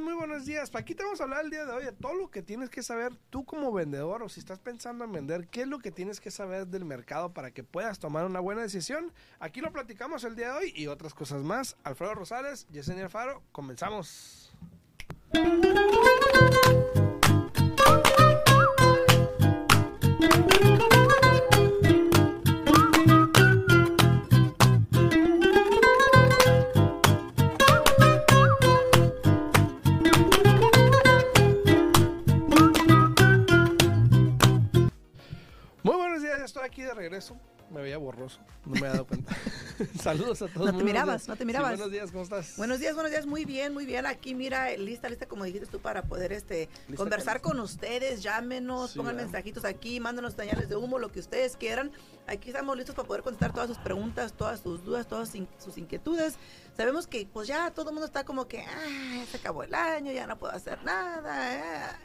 muy buenos días. Aquí te vamos a hablar el día de hoy de todo lo que tienes que saber tú como vendedor o si estás pensando en vender, qué es lo que tienes que saber del mercado para que puedas tomar una buena decisión. Aquí lo platicamos el día de hoy y otras cosas más. Alfredo Rosales, Yesenia Alfaro, comenzamos. Regreso. Me veía borroso, no me había dado cuenta. Saludos a todos. No te mirabas, días. no te Sí, mirabas. buenos días, ¿cómo estás? Buenos días, buenos días, muy bien, muy bien. Aquí mira, lista, lista, como dijiste tú, para poder este Lista, conversar con ustedes, llámenos, Sí, pongan ¿verdad? mensajitos aquí, mándanos señales de humo, lo que ustedes quieran. Aquí estamos listos para poder contestar todas sus preguntas, todas sus dudas, todas sus inquietudes. Sabemos que pues ya todo el mundo está como que, ah, se acabó el año, ya no puedo hacer nada. ah".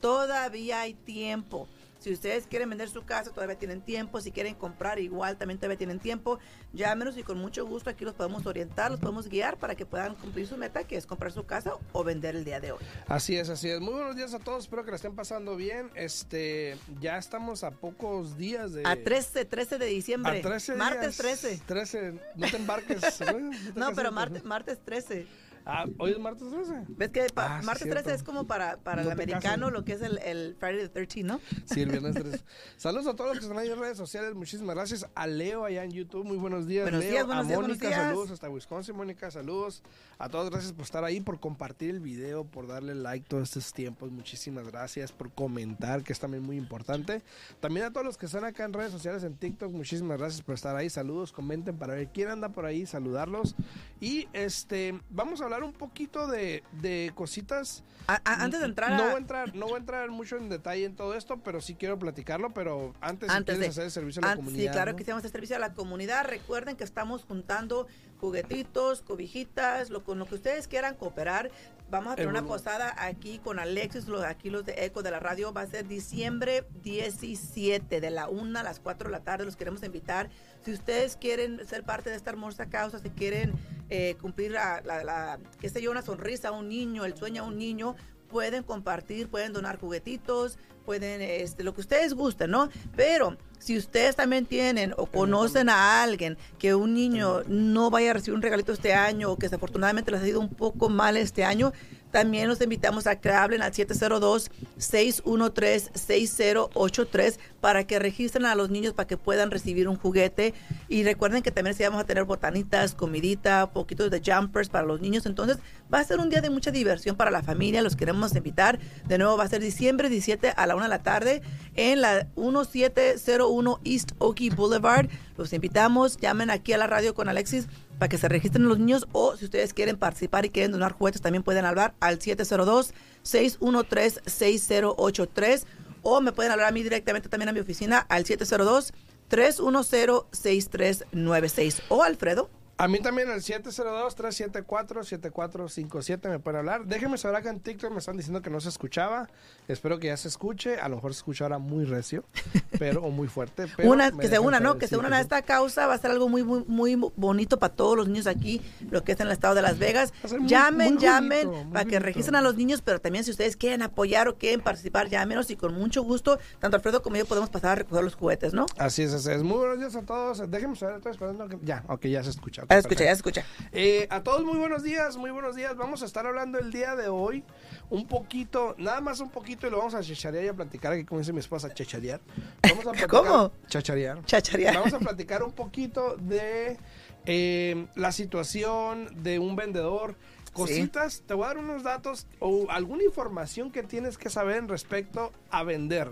Todavía hay tiempo. Si ustedes quieren vender su casa, todavía tienen tiempo. Si quieren comprar, igual también todavía tienen tiempo. Llámenos y con mucho gusto aquí los podemos orientar, los podemos guiar para que puedan cumplir su meta, que es comprar su casa o vender el día de hoy. Así es, así es. Muy buenos días a todos, espero que la estén pasando bien. Este, ya estamos a pocos días de... A 13, 13 de diciembre. a 13 Martes días. 13. 13, no te embarques. no te No, cases, pero martes, martes 13. Ah, hoy es martes 13. ¿Ves que Ah, martes cierto. 13 es como para, para No el americano cases. lo que es el, el Friday the 13, ¿no? Sí, el viernes 13. Saludos a todos los que están ahí en redes sociales. Muchísimas gracias. A Leo allá en YouTube. Muy buenos días. Buenos Leo. días, buenos a días, Mónica, días. saludos hasta Wisconsin. Mónica, saludos. A todos, gracias por estar ahí, por compartir el video, por darle like todos estos tiempos. Muchísimas gracias por comentar, que es también muy importante. También a todos los que están acá en redes sociales, en TikTok, muchísimas gracias por estar ahí. Saludos, comenten para ver quién anda por ahí, saludarlos. Y este, vamos a hablar un poquito de, de cositas. A- a- antes de entrar no a- voy a entrar, no voy a entrar mucho en detalle en todo esto, pero sí quiero platicarlo. Pero antes, si Antes quieres de- hacer el servicio a la comunidad. Sí, claro ¿no? que a hacer servicio a la comunidad. Recuerden que estamos juntando juguetitos, cobijitas, lo, con lo que ustedes quieran cooperar. Vamos a tener una posada aquí con Alexis, los, aquí los de Eco de la radio. Va a ser diciembre 17, de la 1 a las 4 de la tarde. Los queremos invitar. Si ustedes quieren ser parte de esta hermosa causa, si quieren eh, cumplir la, la, la- qué sé yo, una sonrisa a un niño, el sueño a un niño, pueden compartir, pueden donar juguetitos, pueden, este, lo que ustedes gusten, ¿no? Pero si ustedes también tienen o conocen a alguien que un niño no vaya a recibir un regalito este año o que desafortunadamente les ha ido un poco mal este año, también los invitamos a que hablen al 702-613-6083 para que registren a los niños para que puedan recibir un juguete. Y recuerden que también vamos a tener botanitas, comidita, poquitos de jumpers para los niños. Entonces va a ser un día de mucha diversión para la familia. Los queremos invitar. De nuevo va a ser diciembre 17 a la 1 de la tarde en la 1701 East Oakey Boulevard. Los invitamos. Llamen aquí a la radio con Alexis para que se registren los niños o si ustedes quieren participar y quieren donar juguetes también pueden hablar al 702-613-6083 o me pueden hablar a mí directamente también a mi oficina al 702-310-6396 o Alfredo. A mí también al 702-374-7457 me pueden hablar. Déjenme saber acá en TikTok, me están diciendo que no se escuchaba. Espero que ya se escuche. A lo mejor se escucha ahora muy recio, pero o muy fuerte. Pero Una, que se una, ¿no? Que se unan a esta causa va a ser algo muy, muy, muy bonito para todos los niños aquí, lo que es en el estado de Las Vegas. Muy- llamen, muy llamen, bonito, para que registren a los niños, pero también si ustedes quieren apoyar o quieren participar, llámenos y con mucho gusto, tanto Alfredo como yo podemos pasar a recoger los juguetes, ¿no? Así es, así es. Muy buenos días a todos. Déjenme saber, estoy esperando que... Ya, ok, ya se escucha. Ok, escucha, ya escucha. Eh, a todos muy buenos días, muy buenos días. Vamos a estar hablando el día de hoy un poquito, nada más un poquito y lo vamos a chacharear y a platicar aquí como dice mi esposa, chacharear. Vamos a platicar, ¿Cómo? Chacharear. Chacharear. Vamos a platicar un poquito de eh, la situación de un vendedor. Cositas, te voy a dar unos datos o alguna información que tienes que saber en respecto a vender.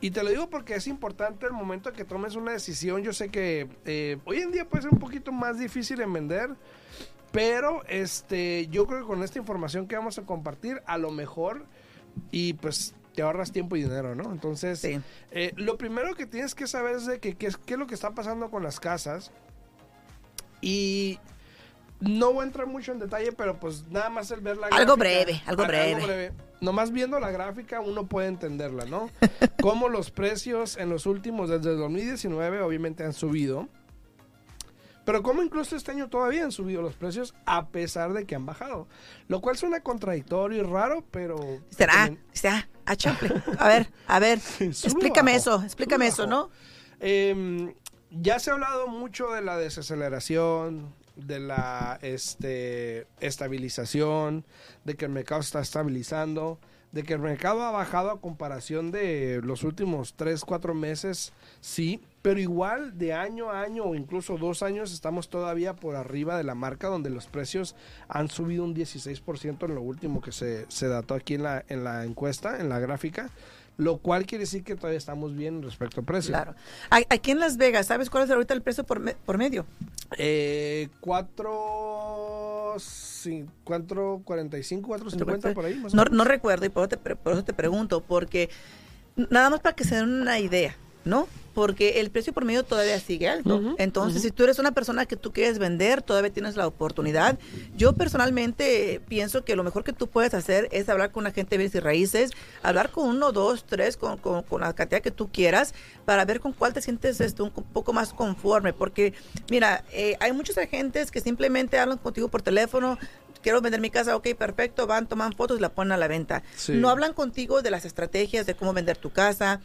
Y te lo digo porque es importante el momento que tomes una decisión. Yo sé que eh, hoy en día puede ser un poquito más difícil en vender, pero este, yo creo que con esta información que vamos a compartir, a lo mejor, y pues te ahorras tiempo y dinero, ¿no? Entonces, Sí. eh, lo primero que tienes que saber es de que, qué es, qué es lo que está pasando con las casas. Y no voy a entrar mucho en detalle, pero pues nada más el ver la Algo gráfica- breve, algo al- breve. Nomás viendo la gráfica uno puede entenderla, ¿no? Cómo los precios en los últimos, desde el 2019, obviamente han subido. Pero como incluso este año todavía han subido los precios a pesar de que han bajado. Lo cual suena contradictorio y raro, pero... Será, será, a A ver, a ver, explícame eso, explícame eso, ¿no? Eh, ya se ha hablado mucho de la desaceleración, de la este, estabilización, de que el mercado está estabilizando, de que el mercado ha bajado a comparación de los últimos 3, 4 meses, sí, pero igual de año a año o incluso dos años estamos todavía por arriba de la marca donde los precios han subido un 16% en lo último que se, se dató aquí en la, en la encuesta, en la gráfica lo cual quiere decir que todavía estamos bien respecto al precio. Claro. Aquí en Las Vegas, ¿sabes cuál es ahorita el precio por, por medio? Eh, cuatro, sí, cuatro cuarenta y cinco, cuatro cincuenta por ahí. no, no recuerdo y por eso, te, por eso te pregunto, porque nada más para que se den una idea, ¿no? porque el precio por medio todavía sigue alto. Entonces, si tú eres una persona que tú quieres vender, todavía tienes la oportunidad. Yo personalmente pienso que lo mejor que tú puedes hacer es hablar con un agente de bienes y raíces, hablar con uno, dos, tres, con, la cantidad que tú quieras, para ver con cuál te sientes este, un poco más conforme. Porque, mira, eh, hay muchos agentes que simplemente hablan contigo por teléfono, quiero vender mi casa, ok, perfecto, van, toman fotos y la ponen a la venta. No hablan contigo de las estrategias de cómo vender tu casa,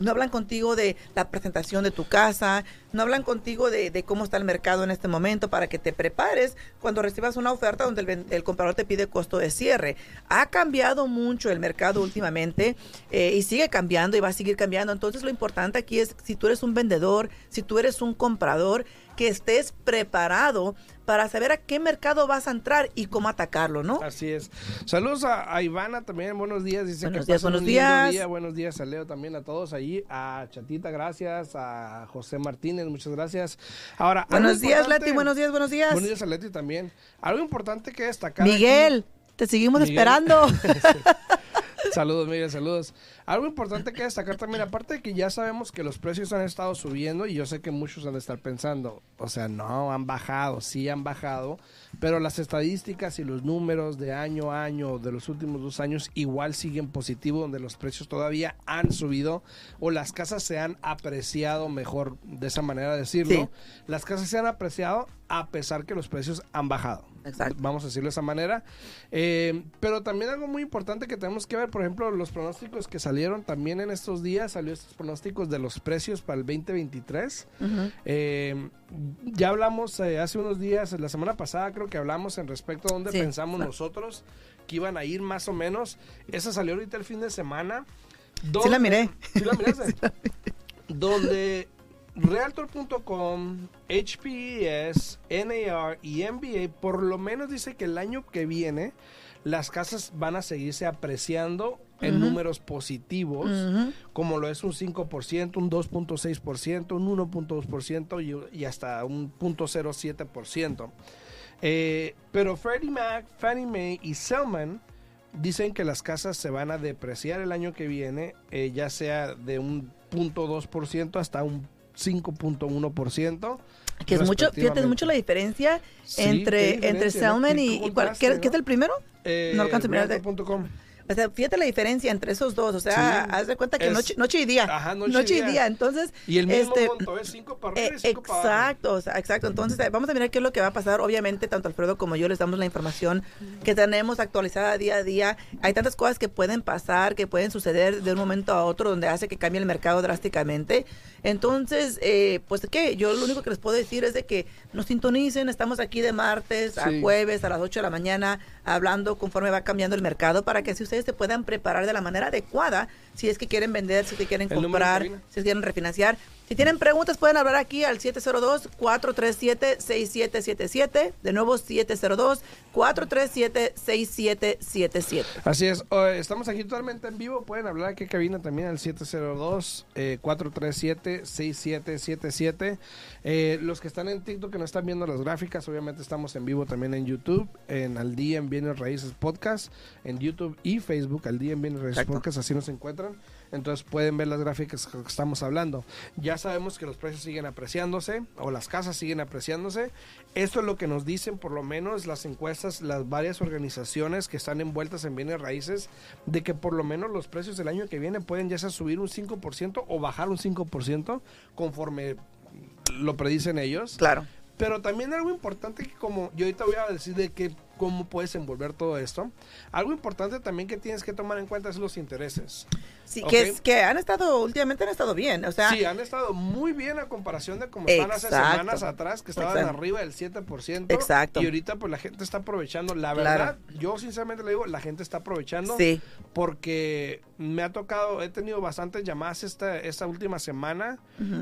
no hablan contigo de la presentación de tu casa, no hablan contigo de, cómo está el mercado en este momento para que te prepares cuando recibas una oferta donde el, comprador te pide costo de cierre. Ha cambiado mucho el mercado últimamente eh, y sigue cambiando y va a seguir cambiando. Entonces lo importante aquí es si tú eres un vendedor, si tú eres un comprador, que estés preparado para saber a qué mercado vas a entrar y cómo atacarlo, ¿no? Así es. Saludos a, Ivana también, buenos días. Dice buenos días, buenos días. Buenos días a Leo también, a todos ahí, a Chatita, gracias, a José Martínez, muchas gracias. Ahora, buenos días, Leti, buenos días, buenos días. Buenos días a Leti también. Algo importante que destacar. Miguel, te seguimos esperando. saludos, Miguel, saludos. Algo importante que destacar también, aparte de que ya sabemos que los precios han estado subiendo y yo sé que muchos han de estar pensando, o sea, no, han bajado, sí han bajado, pero las estadísticas y los números de año a año de los últimos dos años igual siguen positivos, donde los precios todavía han subido o las casas se han apreciado, mejor de esa manera decirlo, las casas se han apreciado a pesar que los precios han bajado. Exacto. Vamos a decirlo de esa manera. Eh, pero también algo muy importante que tenemos que ver, por ejemplo, los pronósticos que salieron también en estos días, salió estos pronósticos de los precios para el 2023. Eh, ya hablamos eh, hace unos días, la semana pasada creo que hablamos en respecto a dónde pensamos nosotros que iban a ir más o menos. Esa salió ahorita el fin de semana. sí la miré. ¿Sí la miraste? donde Realtor.com, HPS, NAR y NBA por lo menos dice que el año que viene las casas van a seguirse apreciando en números positivos, como lo es un 5%, un 2.6%, un 1.2% y, y hasta un 0.07%. Eh, pero Freddie Mac, Fannie Mae y Selman dicen que las casas se van a depreciar el año que viene, eh, ya sea de un 0.2% hasta un 5.1%. Que es mucho, fíjate, es mucho la diferencia entre, entre Selman y, y ¿qué, es el primero? Eh, no alcanzo a mirar. O sea, fíjate la diferencia entre esos dos. O sea, haz de cuenta que noche, noche, y día. Ajá, noche, y, día. Entonces. Y el mismo este, monto es cinco para arriba y cinco Exacto, o sea, exacto. Entonces, eh, vamos a mirar qué es lo que va a pasar. Obviamente, tanto Alfredo como yo les damos la información que tenemos actualizada día a día. Hay tantas cosas que pueden pasar, que pueden suceder de un momento a otro, donde hace que cambie el mercado drásticamente. Entonces, eh, pues, ¿qué? Yo lo único que les puedo decir es de que nos sintonicen. Estamos aquí de martes a jueves a las 8 de la mañana hablando conforme va cambiando el mercado para que así ustedes se puedan preparar de la manera adecuada si es que quieren vender, si es que quieren comprar, si es que quieren refinanciar. Si tienen preguntas pueden hablar aquí al 702-437-6777. De nuevo 702-437-6777. Así es. Estamos aquí totalmente en vivo. Pueden hablar aquí cabina también al 702-437-6777. Eh, los que están en TikTok que no están viendo las gráficas, obviamente estamos en vivo también en YouTube, en Al Día en Bienes Raíces Podcast, en YouTube y Facebook, Al Día en Bienes Raíces Podcast, así nos encuentran. Entonces pueden ver las gráficas que estamos hablando. Ya sabemos que los precios siguen apreciándose o las casas siguen apreciándose. Esto es lo que nos dicen por lo menos las encuestas, las varias organizaciones que están envueltas en bienes raíces, de que por lo menos los precios del año que viene pueden ya sea subir un 5% o bajar un 5% conforme lo predicen ellos. Claro. Pero también algo importante que como yo ahorita voy a decir de que cómo puedes envolver todo esto. Algo importante también que tienes que tomar en cuenta es los intereses. Sí, que, es, que han estado, últimamente han estado bien, o sea... Sí, han estado muy bien a comparación de cómo estaban hace semanas atrás, que estaban arriba del 7%. Exacto. Y ahorita pues la gente está aprovechando. La verdad, yo sinceramente le digo, la gente está aprovechando. Sí. Porque me ha tocado, he tenido bastantes llamadas esta, esta última semana,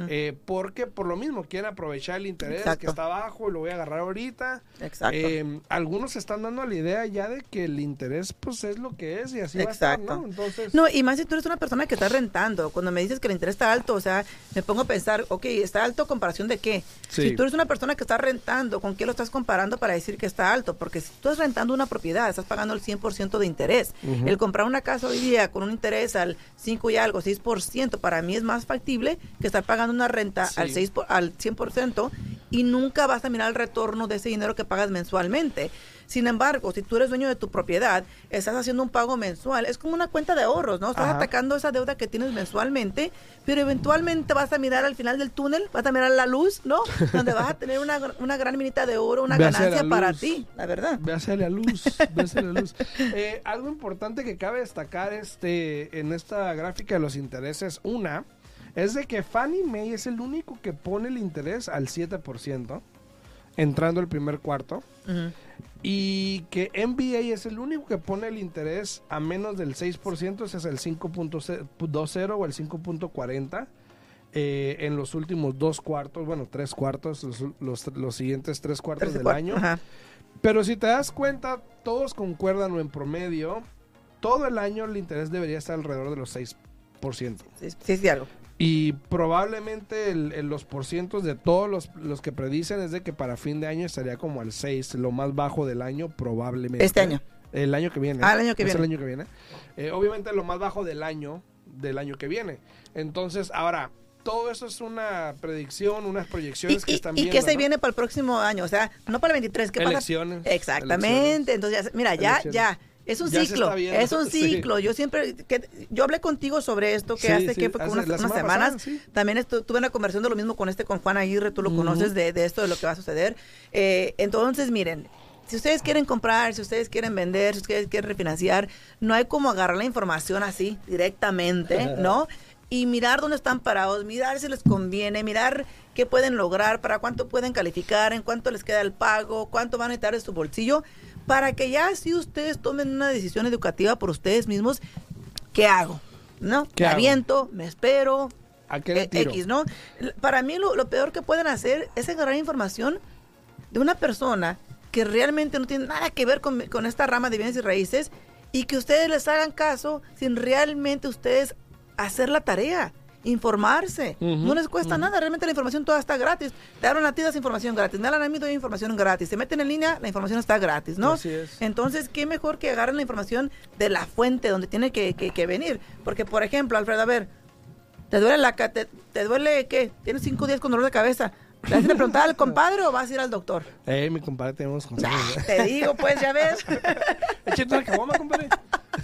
eh, porque por lo mismo quieren aprovechar el interés que está bajo y lo voy a agarrar ahorita. Exacto. Eh, algunos están dando la idea ya de que el interés pues es lo que es y así va a estar, ¿no? Entonces... No, y más si tú eres una persona que está rentando. Cuando me dices que el interés está alto, o sea, me pongo a pensar, ok, ¿está alto comparación de qué? Si tú eres una persona que está rentando, ¿con qué lo estás comparando para decir que está alto? Porque si tú estás rentando una propiedad, estás pagando el 100% de interés. El comprar una casa hoy día con un interés al 5 y algo, 6%, para mí es más factible que estar pagando una renta al, 6 al 100% y nunca vas a mirar el retorno de ese dinero que pagas mensualmente. Sin embargo, si tú eres dueño de tu propiedad, estás haciendo un pago mensual, es como una cuenta de ahorros, ¿no? Estás atacando esa deuda que tienes mensualmente, pero eventualmente vas a mirar al final del túnel, vas a mirar la luz, ¿no? Donde vas a tener una, una gran minita de oro, una ganancia para ti, la verdad. Ve a la luz, ve a la luz. Eh, algo importante que cabe destacar este en esta gráfica de los intereses, una, es de que Fannie Mae es el único que pone el interés al 7% entrando el primer cuarto. Y que NBA es el único que pone el interés a menos del 6%, ese es el 5.20 o el 5.40 eh, en los últimos dos cuartos, bueno, tres cuartos, los, los, siguientes tres cuartos del año. Pero si te das cuenta, todos concuerdan o en promedio, todo el año el interés debería estar alrededor de los 6%. Sí, sí, sí algo. Y probablemente el, los porcientos de todos los, los, que predicen es de que para fin de año estaría como al 6, lo más bajo del año probablemente. Este año. El año que viene. Ah, el año que viene. el año que viene. Eh, obviamente lo más bajo del año, del año que viene. Entonces, ahora, todo eso es una predicción, unas proyecciones que están viendo. ¿Y qué se viene para el próximo año? O sea, no para el 23, ¿qué Elecciones. Exactamente. Entonces, mira, ya, ya es un ciclo, es un ciclo. Yo siempre, que, yo hablé contigo sobre esto que hace que fue unas, semanas. También tuve una conversación de lo mismo con este, con Juan Aguirre, tú lo conoces de, esto, de lo que va a suceder. Eh, entonces, miren, si ustedes quieren comprar, si ustedes quieren vender, si ustedes quieren refinanciar, no hay como agarrar la información así directamente, ¿no? Y mirar dónde están parados, mirar si les conviene, mirar qué pueden lograr, para cuánto pueden calificar, en cuánto les queda el pago, cuánto van a necesitar de su bolsillo para que ya así ustedes tomen una decisión educativa por ustedes mismos, ¿qué hago? ¿No? ¿Qué me aviento, me espero, ¿A qué le X, ¿no? Para mí lo, peor que pueden hacer es agarrar información de una persona que realmente no tiene nada que ver con, con esta rama de bienes y raíces y que ustedes les hagan caso sin realmente ustedes hacer la tarea informarse. no les cuesta nada, realmente la información toda está gratis. Te hablan a ti, das información gratis. Me hablan a mí, doy información gratis. Se meten en línea, la información está gratis, ¿no? Así es. Entonces, qué mejor que agarren la información de la fuente donde tiene que, que, venir. Porque, por ejemplo, Alfredo, a ver, ¿te duele la te, te duele qué? Tienes cinco días con dolor de cabeza. ¿Le vas a preguntar al compadre o vas a ir al doctor? Eh, mi compadre tenemos consejos. te digo, pues, ya ves. Échate una caguama, compadre.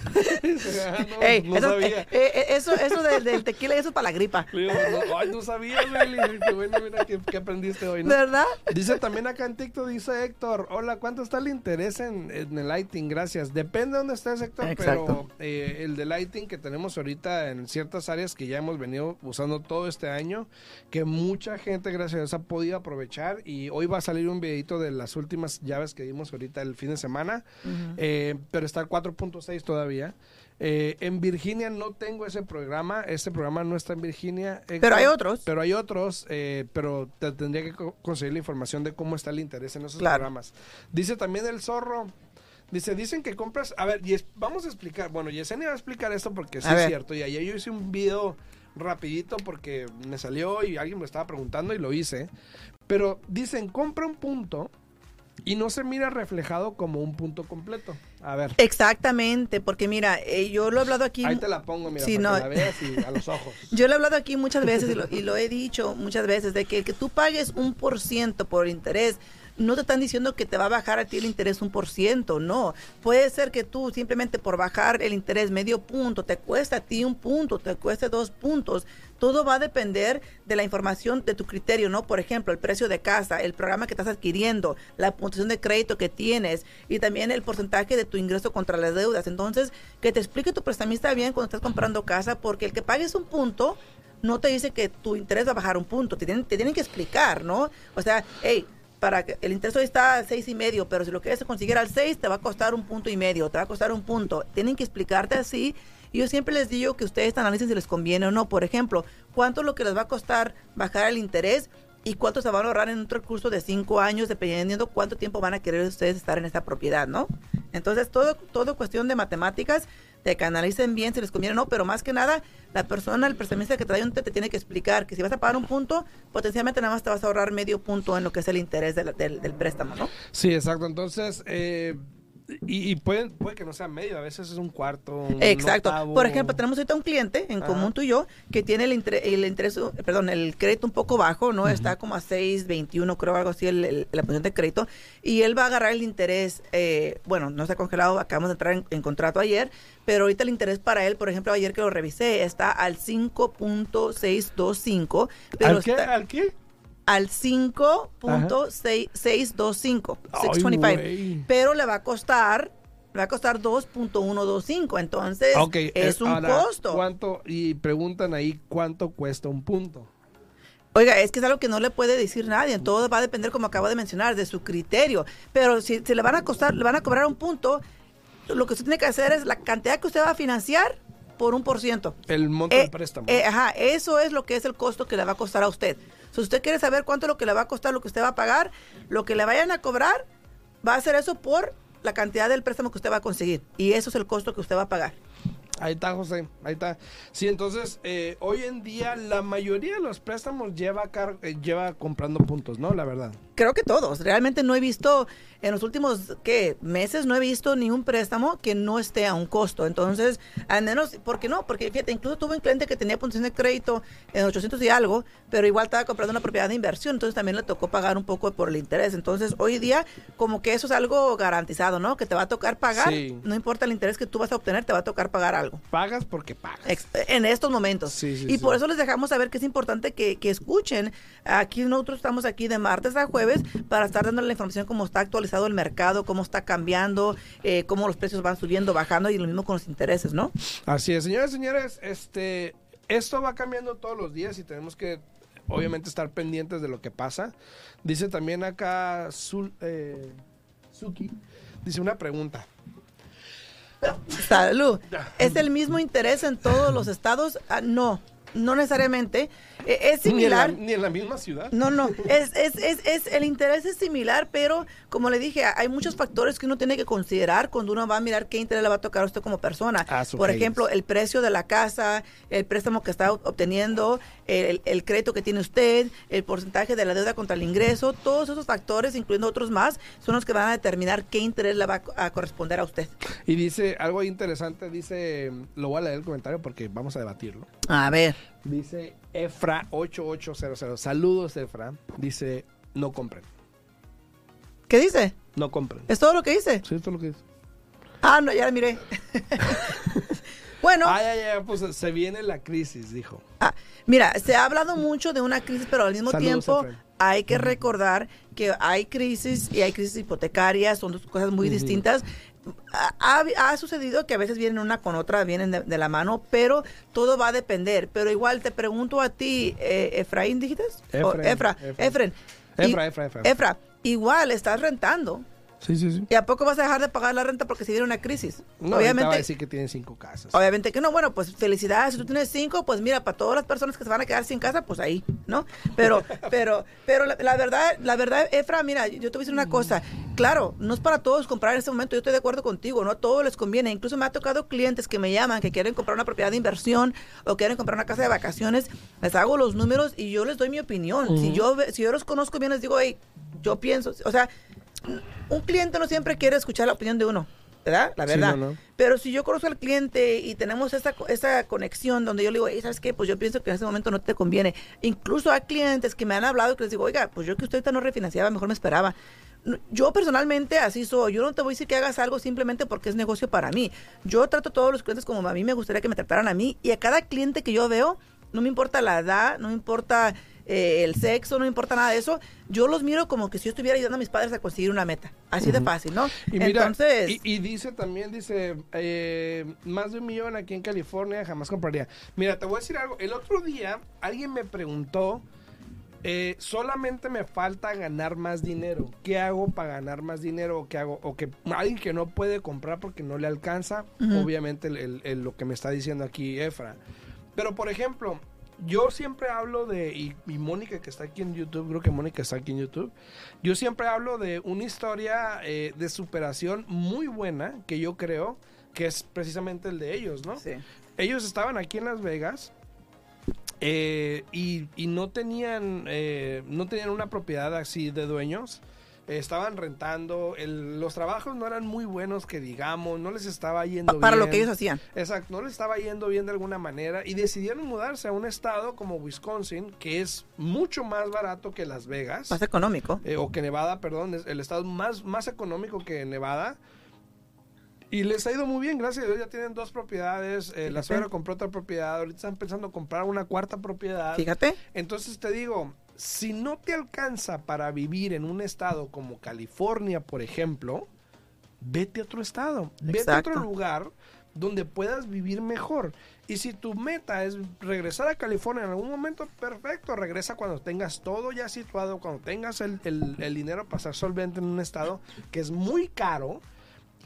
no, sabía. Eh, eh, eso, eso del, tequila, eso es para la gripa. No, ay, no sabía. Qué bueno, mira, que, aprendiste hoy, ¿no? ¿Verdad? Dice también acá en TikTok, dice Héctor, hola, ¿cuánto está el interés en, el lighting? Gracias. Depende de dónde estés, Héctor, pero eh, el de lighting que tenemos ahorita en ciertas áreas que ya hemos venido usando todo este año, que mucha gente, gracias a Dios, ha podido aprovechar y hoy va a salir un videito de las últimas llaves que dimos ahorita el fin de semana, pero está 4.6 todavía. Eh, en Virginia no tengo ese programa, ese programa no está en Virginia. pero hay otros. Pero hay otros, eh, pero te tendría que conseguir la información de cómo está el interés en esos programas. Dice también el zorro. Dice, dicen que compras, a ver, y vamos a explicar, bueno, Yesenia va a explicar esto porque sí es cierto, y ayer yo hice un video rapidito porque me salió y alguien me estaba preguntando y lo hice, pero dicen, compra un punto y no se mira reflejado como un punto completo. A ver. Exactamente, porque mira, eh, yo lo he hablado aquí. Ahí te la pongo, mira, para que la veas y a los ojos. Yo lo he hablado aquí muchas veces y lo, he dicho muchas veces de que, que tú pagues un por ciento por interés no te están diciendo que te va a bajar a ti el interés un por ciento, no. Puede ser que tú simplemente por bajar el interés medio punto, te cuesta a ti un punto, te cueste dos puntos. Todo va a depender de la información de tu criterio, ¿no? Por ejemplo, el precio de casa, el programa que estás adquiriendo, la puntuación de crédito que tienes y también el porcentaje de tu ingreso contra las deudas. Entonces, que te explique tu prestamista bien cuando estás comprando casa, porque el que pagues un punto no te dice que tu interés va a bajar un punto, te tienen, te tienen que explicar, ¿no? O sea, hey, para que el interés hoy está a seis y medio, pero si lo quieres conseguir al seis, te va a costar un punto y medio, te va a costar un punto. Tienen que explicarte así. Y yo siempre les digo que ustedes analicen si les conviene o no. Por ejemplo, cuánto es lo que les va a costar bajar el interés y cuánto se van a ahorrar en un recurso de cinco años, dependiendo cuánto tiempo van a querer ustedes estar en esta propiedad, ¿no? Entonces, todo, todo cuestión de matemáticas de que analicen bien si les conviene o no, pero más que nada, la persona, el prestamista que trae un te, te tiene que explicar que si vas a pagar un punto, potencialmente nada más te vas a ahorrar medio punto en lo que es el interés del, del, del préstamo, ¿no? Sí, exacto. Entonces, eh, y, y puede, puede que no sea medio, a veces es un cuarto. Un Exacto. octavo. Por ejemplo, tenemos ahorita un cliente en Ajá. común tú y yo que tiene el, inter- el interés, perdón, el crédito un poco bajo, ¿no? Está como a 6.21, creo, algo así, el- el- la posición de crédito. Y él va a agarrar el interés, eh, bueno, no está congelado, acabamos de entrar en, en contrato ayer, pero ahorita el interés para él, por ejemplo, ayer que lo revisé, está al 5.625. pero ¿Al qué? está- ¿Al qué? Al 5.625, Ay, 625. güey. Pero le va a costar, le va a costar 2.125. Entonces, Ok, es eh, un ahora, costo. ¿Cuánto? Y preguntan ahí cuánto cuesta un punto. Oiga, es que es algo que no le puede decir nadie. Todo va a depender, como acabo de mencionar, de su criterio. Pero si, si le van a costar, le van a cobrar un punto, lo que usted tiene que hacer es la cantidad que usted va a financiar por un por ciento. El monto Eh, del préstamo. eh, ajá, eso es lo que es el costo que le va a costar a usted. Si usted quiere saber cuánto es lo que le va a costar, lo que usted va a pagar, lo que le vayan a cobrar, va a ser eso por la cantidad del préstamo que usted va a conseguir. Y eso es el costo que usted va a pagar. Ahí está, José. Ahí está. Sí, entonces, eh, hoy en día la mayoría de los préstamos lleva, car- eh, lleva comprando puntos, ¿no? La verdad. Creo que todos. Realmente no he visto, en los últimos ¿qué? meses, no he visto ni un préstamo que no esté a un costo. Entonces, al menos, ¿por qué no? Porque fíjate, incluso tuve un cliente que tenía puntuación de crédito en 800 y algo, pero igual estaba comprando una propiedad de inversión, entonces también le tocó pagar un poco por el interés. Entonces, hoy día, como que eso es algo garantizado, ¿no? Que te va a tocar pagar, Sí. no importa el interés que tú vas a obtener, te va a tocar pagar algo. Pagas porque pagas. Ex- en estos momentos. Sí, sí, y sí. por eso les dejamos saber que es importante que, que escuchen. Aquí nosotros estamos aquí de martes a jueves para estar dando la información cómo está actualizado el mercado, cómo está cambiando, eh, cómo los precios van subiendo, bajando y lo mismo con los intereses, ¿no? Así es, señores, señores, este, esto va cambiando todos los días y tenemos que, obviamente, estar pendientes de lo que pasa. Dice también acá Zul- eh, Suki, dice una pregunta. Salud. ¿Es el mismo interés en todos los estados? Ah, no, no necesariamente. Eh, es Ni en, la, similar. ni en la misma ciudad. No, no, es, es, es, es, el interés es similar, pero como le dije, hay muchos factores que uno tiene que considerar cuando uno va a mirar qué interés le va a tocar a usted como persona. Ah, Por ejemplo, el precio de la casa, el préstamo que está obteniendo, el, el crédito que tiene usted, el porcentaje de la deuda contra el ingreso, todos esos factores, incluyendo otros más, son los que van a determinar qué interés le va a, a corresponder a usted. Y dice algo interesante, dice, lo voy a leer el comentario porque vamos a debatirlo. A ver. Dice Efra8800. Saludos, Efra. Dice, no compren. ¿Qué dice? No compren. ¿Es todo lo que dice? Sí, es lo que dice. Ah, no, ya la miré. bueno. Ah, ya, ya, pues se viene la crisis, dijo. Ah, mira, se ha hablado mucho de una crisis, pero al mismo Saludos, tiempo hay que recordar que hay crisis y hay crisis hipotecarias, son dos cosas muy distintas. Ha, ha- sucedido que a veces vienen una con otra, vienen de, de la mano, pero todo va a depender. Pero igual te pregunto a ti, eh, Efraín, ¿dijiste? O Efraín, Efra. Efren. Efra, Efra, Efra. Efra, igual estás rentando. Sí, sí, sí. ¿Y a poco vas a dejar de pagar la renta porque se viene una crisis? No, obviamente va a decir que tienen cinco casas. Obviamente que no, bueno, pues felicidades, si tú tienes cinco, pues mira, para todas las personas que se van a quedar sin casa, pues ahí, ¿no? Pero, pero, pero la, la verdad, la verdad, Efra, mira, yo te voy a decir una cosa, claro, no es para todos comprar en este momento, yo estoy de acuerdo contigo, no a todos les conviene, incluso me ha tocado clientes que me llaman, que quieren comprar una propiedad de inversión o quieren comprar una casa de vacaciones, les hago los números y yo les doy mi opinión, si yo, si yo los conozco bien, les digo, hey, yo pienso, o sea, un cliente no siempre quiere escuchar la opinión de uno. ¿verdad? La verdad. Pero si yo conozco al cliente y tenemos esa, esa conexión donde yo le digo, ¿sabes qué? Pues yo pienso que en ese momento no te conviene. Incluso hay clientes que me han hablado que les digo, oiga, pues yo que usted no refinanciaba, mejor me esperaba. Yo personalmente así soy. Yo no te voy a decir que hagas algo simplemente porque es negocio para mí. Yo trato a todos los clientes como a mí me gustaría que me trataran a mí y a cada cliente que yo veo, no me importa la edad, no me importa eh, el sexo, no importa nada de eso. Yo los miro como que si yo estuviera ayudando a mis padres a conseguir una meta. Así de fácil, ¿no? Y Entonces. Y, dice también, dice, eh, más de un millón aquí en California jamás compraría. Mira, te voy a decir algo. El otro día alguien me preguntó. Eh, solamente me falta ganar más dinero. ¿Qué hago para ganar más dinero? ¿O qué hago? O que alguien que no puede comprar porque no le alcanza, obviamente lo que me está diciendo aquí Efra. Pero por ejemplo, yo siempre hablo de, y, Mónica que está aquí en YouTube, creo que Mónica está aquí en YouTube, yo siempre hablo de una historia eh, de superación muy buena que yo creo que es precisamente el de ellos, ¿no? Sí. Ellos estaban aquí en Las Vegas eh, y, no tenían eh, no tenían una propiedad así de dueños estaban rentando, los trabajos no eran muy buenos que digamos, no les estaba yendo bien. Para lo que ellos hacían. Exacto, no les estaba yendo bien de alguna manera y decidieron mudarse a un estado como Wisconsin, que es mucho más barato que Las Vegas. Más económico. Eh, o que Nevada, perdón, es el estado más, más económico que Nevada. Y les ha ido muy bien, gracias a Dios. Ya tienen dos propiedades. Eh, la suegra compró otra propiedad. Ahorita están pensando comprar una cuarta propiedad. Fíjate. Entonces te digo, si no te alcanza para vivir en un estado como California, por ejemplo, vete a otro estado, vete a otro lugar donde puedas vivir mejor. Y si tu meta es regresar a California en algún momento, perfecto, regresa cuando tengas todo ya situado, cuando tengas el, el dinero para ser solvente en un estado que es muy caro.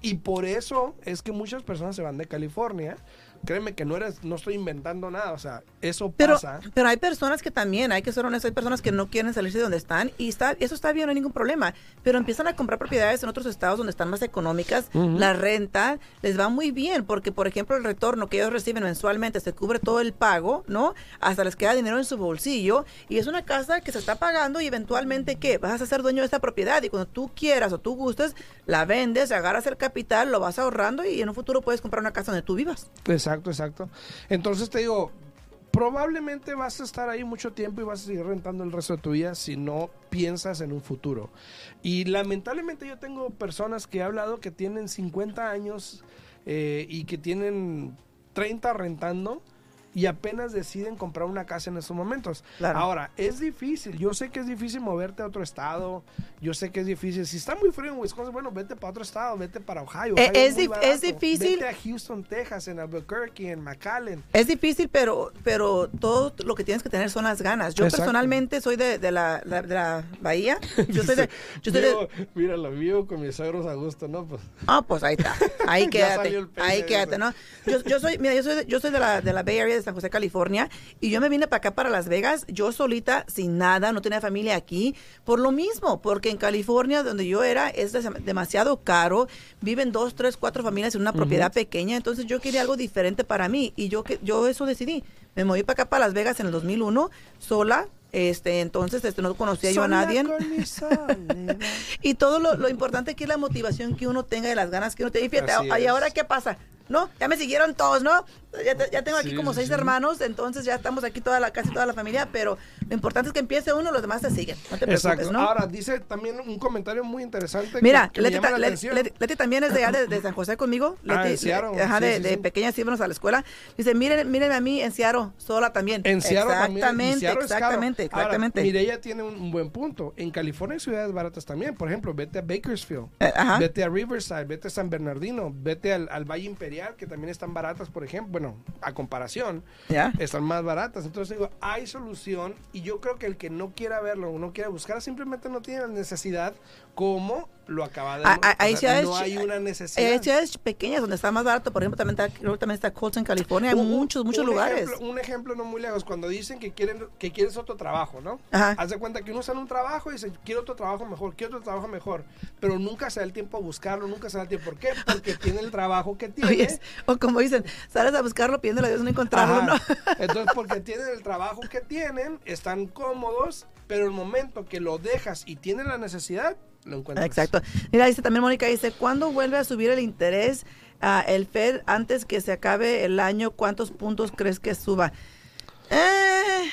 Y por eso es que muchas personas se van de California créeme que no eres, no estoy inventando nada, o sea, eso pasa. Pero hay personas que también, hay que ser honestos, hay personas que no quieren salirse de donde están y está, eso está bien, no hay ningún problema, pero empiezan a comprar propiedades en otros estados donde están más económicas, la renta les va muy bien, porque por ejemplo el retorno que ellos reciben mensualmente se cubre todo el pago, ¿no? Hasta les queda dinero en su bolsillo y es una casa que se está pagando y eventualmente, ¿qué? Vas a ser dueño de esta propiedad y cuando tú quieras o tú gustes, la vendes, agarras el capital, lo vas ahorrando y en un futuro puedes comprar una casa donde tú vivas. Exacto, exacto. Entonces te digo, probablemente vas a estar ahí mucho tiempo y vas a seguir rentando el resto de tu vida si no piensas en un futuro. Y lamentablemente yo tengo personas que he hablado que tienen 50 años eh, y que tienen 30 rentando y apenas deciden comprar una casa en estos momentos. Ahora, es difícil, yo sé que es difícil moverte a otro estado, yo sé que es difícil, si está muy frío en Wisconsin, bueno, vete para otro estado, vete para Ohio. Eh, es, es, difícil. Vete a Houston, Texas, en Albuquerque, en McAllen. Es difícil, pero, pero todo lo que tienes que tener son las ganas. Yo personalmente soy de, de, la, de, la, bahía. Yo soy de... Yo soy de... Mira, lo vivo con mis suegros a gusto, ¿no? Pues. Ah, pues ahí está. Ahí quédate. ahí quédate, ¿no? Yo, yo, soy, mira, yo soy, yo soy de la, de la Bay Area de San José, California, y yo me vine para acá, para Las Vegas, yo solita, sin nada, no tenía familia aquí, por lo mismo, porque en California, donde yo era, es demasiado caro, viven dos, tres, cuatro familias en una propiedad pequeña, entonces yo quería algo diferente para mí, y yo, yo eso decidí. Me moví para acá, para Las Vegas en el 2001, sola, este, entonces este, no conocía yo a nadie. y todo lo, lo, importante aquí es la motivación que uno tenga y las ganas que uno tenga. Y fíjate, ¿y ahora qué pasa? ¿No? Ya me siguieron todos, ¿no? Ya, tengo aquí como seis hermanos, entonces ya estamos aquí toda la, casi toda la familia, pero lo importante es que empiece uno, los demás te siguen. No te preocupes, Exacto. ¿no? Ahora, dice también un comentario muy interesante. Mira, Leti, también es de allá de, San José conmigo. Ah, Leti, ajá, de, de pequeña íbamos a la escuela. Dice, miren, miren a mí en Seattle, sola también. En Seattle exactamente, también. exactamente, exactamente. Mire, ella tiene un, buen punto. En California hay ciudades baratas también. Por ejemplo, vete a Bakersfield, eh, vete a Riverside, vete a San Bernardino, vete al, al Valle Imperial, que también están baratas, por ejemplo, bueno, a comparación, están más baratas. Entonces digo, hay solución y yo creo que el que no quiera verlo, no quiera buscar, simplemente no tiene la necesidad como lo acaba de ah, ah, hay no hay una necesidad. Hay ciudades pequeñas donde está más barato, por ejemplo, también está, creo también está Colton, California, hay muchos, muchos lugares. un ejemplo no muy lejos, cuando dicen que quieren que quieres otro trabajo, ¿no? Haz de cuenta que uno sale un trabajo y dice, quiero otro trabajo mejor, quiero otro trabajo mejor, pero nunca se da el tiempo a buscarlo, nunca se da el tiempo. ¿Por qué? Porque tiene el trabajo que tiene. o como dicen, sales a buscarlo pidiéndole a Dios no encontrarlo, ¿no? Entonces, porque tienen el trabajo que tienen, están cómodos pero el momento que lo dejas y tienes la necesidad, lo encuentras. Exacto. Mira, dice también Mónica, dice, ¿cuándo vuelve a subir el interés a el Fed antes que se acabe el año? ¿Cuántos puntos crees que suba? Eh,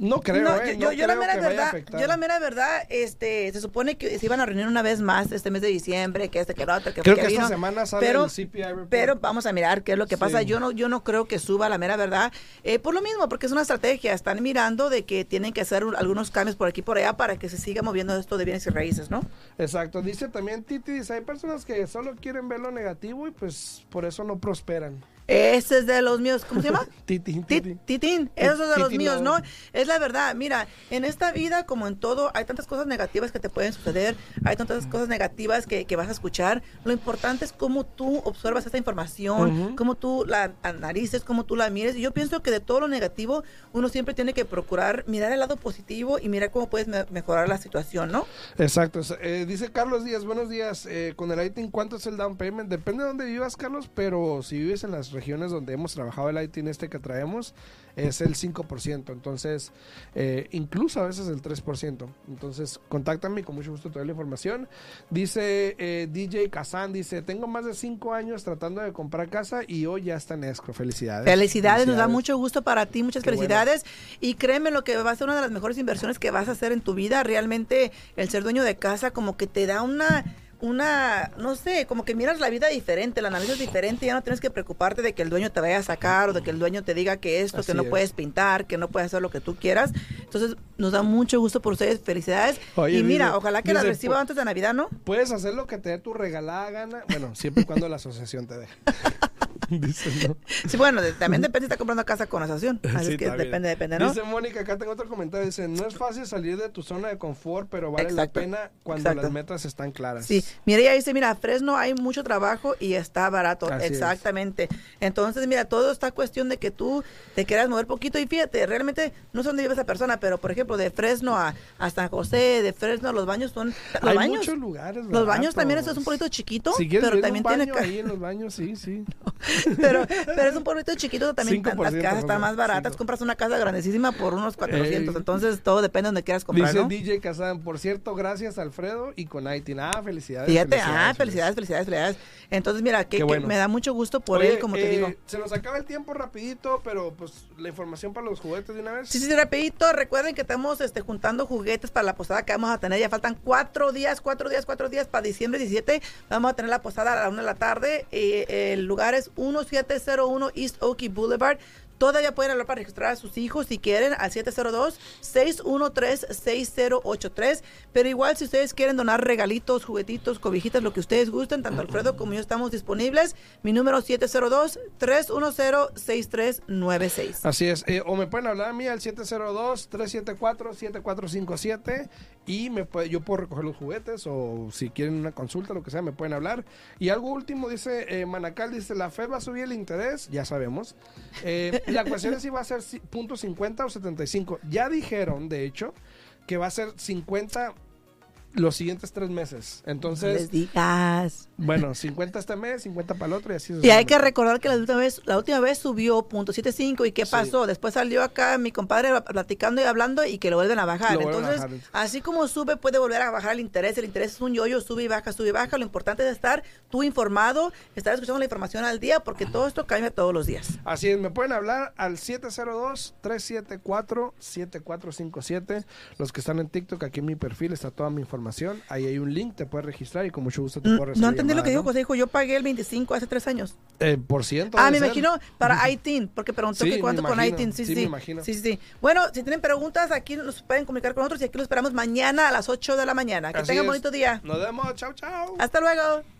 no creo, no, eh, yo, no yo la creo mera que vaya a verdad, yo la mera verdad, este, se supone que se iban a reunir una vez más este mes de diciembre, que este, que el otro, que Creo que que esta vino. semana sale pero, el CPI report. pero vamos a mirar qué es lo que pasa. Yo no, yo no creo que suba la mera verdad, eh, por lo mismo, porque es una estrategia. Están mirando de que tienen que hacer un- algunos cambios por aquí y por allá para que se siga moviendo esto de bienes y raíces, ¿no? Exacto, dice también Titi, dice, hay personas que solo quieren ver lo negativo y pues por eso no prosperan. Ese es de los míos, ¿cómo se llama? Titi, Ti- Titi. Titín, esos de los míos, ¿no? Es la verdad, mira, en esta vida como en todo, hay tantas cosas negativas que te pueden suceder, hay tantas cosas negativas que, que vas a escuchar. Lo importante es cómo tú observas esta información, cómo tú la analices, cómo tú la mires. Y yo pienso que de todo lo negativo, uno siempre tiene que procurar mirar el lado positivo y mirar cómo puedes me- mejorar la situación, ¿no? Exacto, eh, dice Carlos Díaz, buenos días, eh, con el ITIN, ¿cuánto es el down payment? Depende de dónde vivas, Carlos, pero si vives en las regiones donde hemos trabajado el ITIN este que traemos, es el 5%, entonces, eh, incluso a veces el 3%. Entonces, contáctame y con mucho gusto te doy la información. Dice eh, DJ Kazan, dice, tengo más de 5 años tratando de comprar casa y hoy ya está en escro, felicidades. Felicidades, nos da mucho gusto para ti, muchas Qué bueno. felicidades. Y créeme lo que va a ser una de las mejores inversiones que vas a hacer en tu vida. Realmente el ser dueño de casa como que te da una una, no sé, como que miras la vida diferente, la analizas diferente, ya no tienes que preocuparte de que el dueño te vaya a sacar o de que el dueño te diga que esto, Así que no es. puedes pintar, que no puedes hacer lo que tú quieras. Entonces, nos da mucho gusto por ustedes, felicidades. Oye, y mira, dice- ojalá que la dice, reciba antes de Navidad, ¿no? Puedes hacer lo que te dé tu regalada gana, bueno, siempre y cuando la asociación te deje. dice, ¿no? Sí, bueno, de- también depende si está comprando casa con asociación. Así Sí, es que está bien. depende, depende, ¿no? Dice Mónica, acá tengo otro comentario. Dice, no es fácil salir de tu zona de confort, pero vale Exacto, la pena cuando exacto. las metas están claras. Sí, mira, ella dice, mira, Fresno hay mucho trabajo y está barato. Así es. Exactamente. Entonces, mira, todo está cuestión de que tú te quieras mover poquito y fíjate, realmente no sé dónde vive esa persona, pero por ejemplo, de Fresno a, a San José, de Fresno, los baños son... Los Hay baños, muchos lugares. los baños también baratos. es un poquito chiquito, Si quieres pero también un tiene... baño ca- ahí en los baños, sí, sí. pero, pero es un pueblito chiquito, también 5%, las casas están más baratas, compras una casa grandísima por unos 400, Ey. entonces todo depende de donde quieras comprar, Dice ¿no? DJ Kazan, por cierto, gracias Alfredo y con Aitin. Ah, felicidades. Fíjate, ah, felicidades, felicidades, felicidades. Entonces, mira, que, me da mucho gusto por Oye, él, como te eh, digo. Se nos acaba el tiempo rapidito, pero pues la información para los juguetes de una vez. Sí, sí, sí, rapidito, recuerden que estamos este, juntando juguetes para la posada que vamos a tener, ya faltan cuatro días, cuatro días, cuatro días para diciembre 17, vamos a tener la posada a la una de la tarde, eh, el lugar es 1701 East Oakey Boulevard, Todavía pueden hablar para registrar a sus hijos si quieren al 702-613-6083. Pero igual si ustedes quieren donar regalitos, juguetitos, cobijitas, lo que ustedes gusten, tanto Alfredo como yo estamos disponibles. Mi número 702-310-6396. Así es, eh, o me pueden hablar a mí al 702-374-7457 y me puede, yo puedo recoger los juguetes o si quieren una consulta, lo que sea, me pueden hablar. Y algo último, dice eh, Manacal, dice, la Fed va a subir el interés, ya sabemos. Eh, la cuestión es si va a ser ci- punto .50 o 75. Ya dijeron, de hecho, que va a ser 50 los siguientes tres meses. No Entonces, les digas. bueno, 50 este mes, 50 para el otro y así Y hay que recordar que la última vez, la última vez subió punto .75 y qué Sí. pasó. Después salió acá mi compadre platicando y hablando y que lo vuelven a bajar. Lo vuelven a Entonces, bajar. así como sube, puede volver a bajar el interés. El interés es un yoyo, sube y baja, sube y baja. Lo importante es estar tú informado, estar escuchando la información al día, porque todo esto cambia todos los días. Así es, me pueden hablar al 702-374-7457. Los que están en TikTok, aquí en mi perfil está toda mi información. Ahí hay un link, te puedes registrar y con mucho gusto te puedo recibir. No entendí lo que dijo ¿no? José. Dijo, yo pagué el 25 hace tres años. Eh, por ciento. Ah, me ser. imagino para ITIN, porque preguntó Sí, que cuánto con ITIN. Sí, sí, sí, me imagino. sí, sí, sí. Bueno, si tienen preguntas, aquí nos pueden comunicar con nosotros y aquí los esperamos mañana a las 8 de la mañana. Que Así tengan es. bonito día. Nos vemos, chao, chao. Hasta luego.